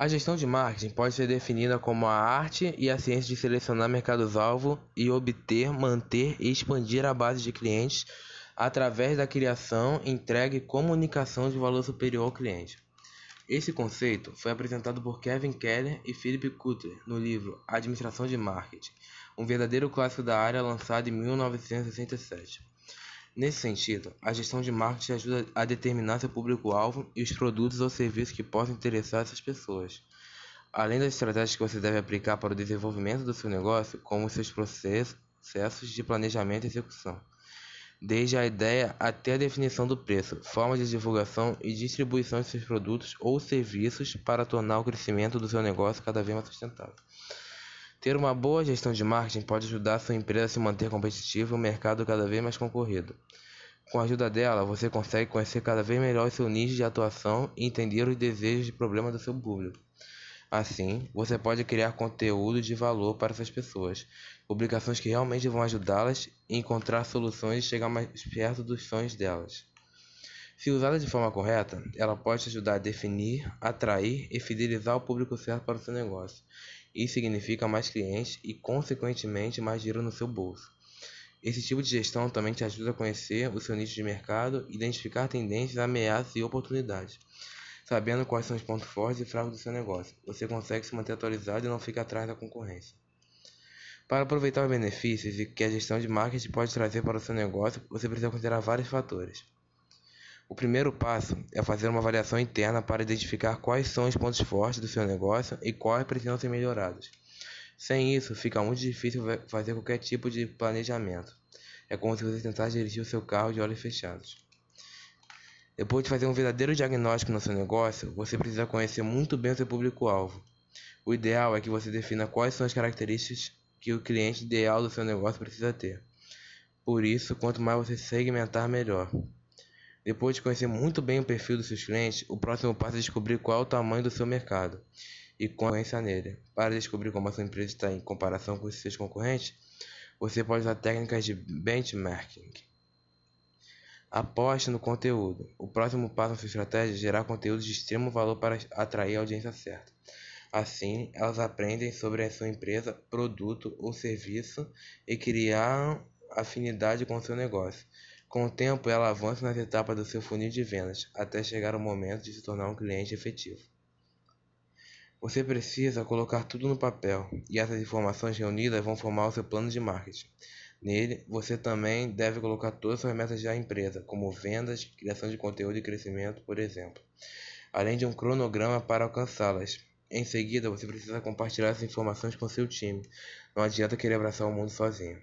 A gestão de marketing pode ser definida como a arte e a ciência de selecionar mercados-alvo e obter, manter e expandir a base de clientes através da criação, entrega e comunicação de valor superior ao cliente. Esse conceito foi apresentado por Kevin Keller e Philip Kotler no livro Administração de Marketing, um verdadeiro clássico da área lançado em 1967. Nesse sentido, a gestão de marketing ajuda a determinar seu público-alvo e os produtos ou serviços que possam interessar essas pessoas. Além das estratégias que você deve aplicar para o desenvolvimento do seu negócio, como seus processos de planejamento e execução desde a ideia até a definição do preço, forma de divulgação e distribuição de seus produtos ou serviços para tornar o crescimento do seu negócio cada vez mais sustentável. Ter uma boa gestão de marketing pode ajudar sua empresa a se manter competitiva em um mercado cada vez mais concorrido. Com a ajuda dela, você consegue conhecer cada vez melhor seu nicho de atuação e entender os desejos e problemas do seu público. Assim, você pode criar conteúdo de valor para essas pessoas, publicações que realmente vão ajudá-las a encontrar soluções e chegar mais perto dos sonhos delas. Se usada de forma correta, ela pode te ajudar a definir, atrair e fidelizar o público certo para o seu negócio. Isso significa mais clientes e, consequentemente, mais dinheiro no seu bolso. Esse tipo de gestão também te ajuda a conhecer o seu nicho de mercado, identificar tendências, ameaças e oportunidades. Sabendo quais são os pontos fortes e fracos do seu negócio, você consegue se manter atualizado e não fica atrás da concorrência. Para aproveitar os benefícios que a gestão de marketing pode trazer para o seu negócio, você precisa considerar vários fatores. O primeiro passo é fazer uma avaliação interna para identificar quais são os pontos fortes do seu negócio e quais precisam ser melhorados. Sem isso, fica muito difícil fazer qualquer tipo de planejamento. É como se você tentasse dirigir o seu carro de olhos fechados. Depois de fazer um verdadeiro diagnóstico no seu negócio, você precisa conhecer muito bem o seu público-alvo. O ideal é que você defina quais são as características que o cliente ideal do seu negócio precisa ter. Por isso, quanto mais você segmentar, melhor. Depois de conhecer muito bem o perfil dos seus clientes, o próximo passo é descobrir qual é o tamanho do seu mercado e concorrência nele. Para descobrir como a sua empresa está em comparação com seus concorrentes, você pode usar técnicas de benchmarking. Aposte no conteúdo. O próximo passo na sua estratégia é gerar conteúdo de extremo valor para atrair a audiência certa. Assim, elas aprendem sobre a sua empresa, produto ou serviço e criar afinidade com o seu negócio. Com o tempo, ela avança nas etapas do seu funil de vendas, até chegar o momento de se tornar um cliente efetivo. Você precisa colocar tudo no papel, e essas informações reunidas vão formar o seu plano de marketing. Nele, você também deve colocar todas as metas da empresa, como vendas, criação de conteúdo e crescimento, por exemplo, além de um cronograma para alcançá-las. Em seguida, você precisa compartilhar essas informações com seu time. Não adianta querer abraçar o mundo sozinho.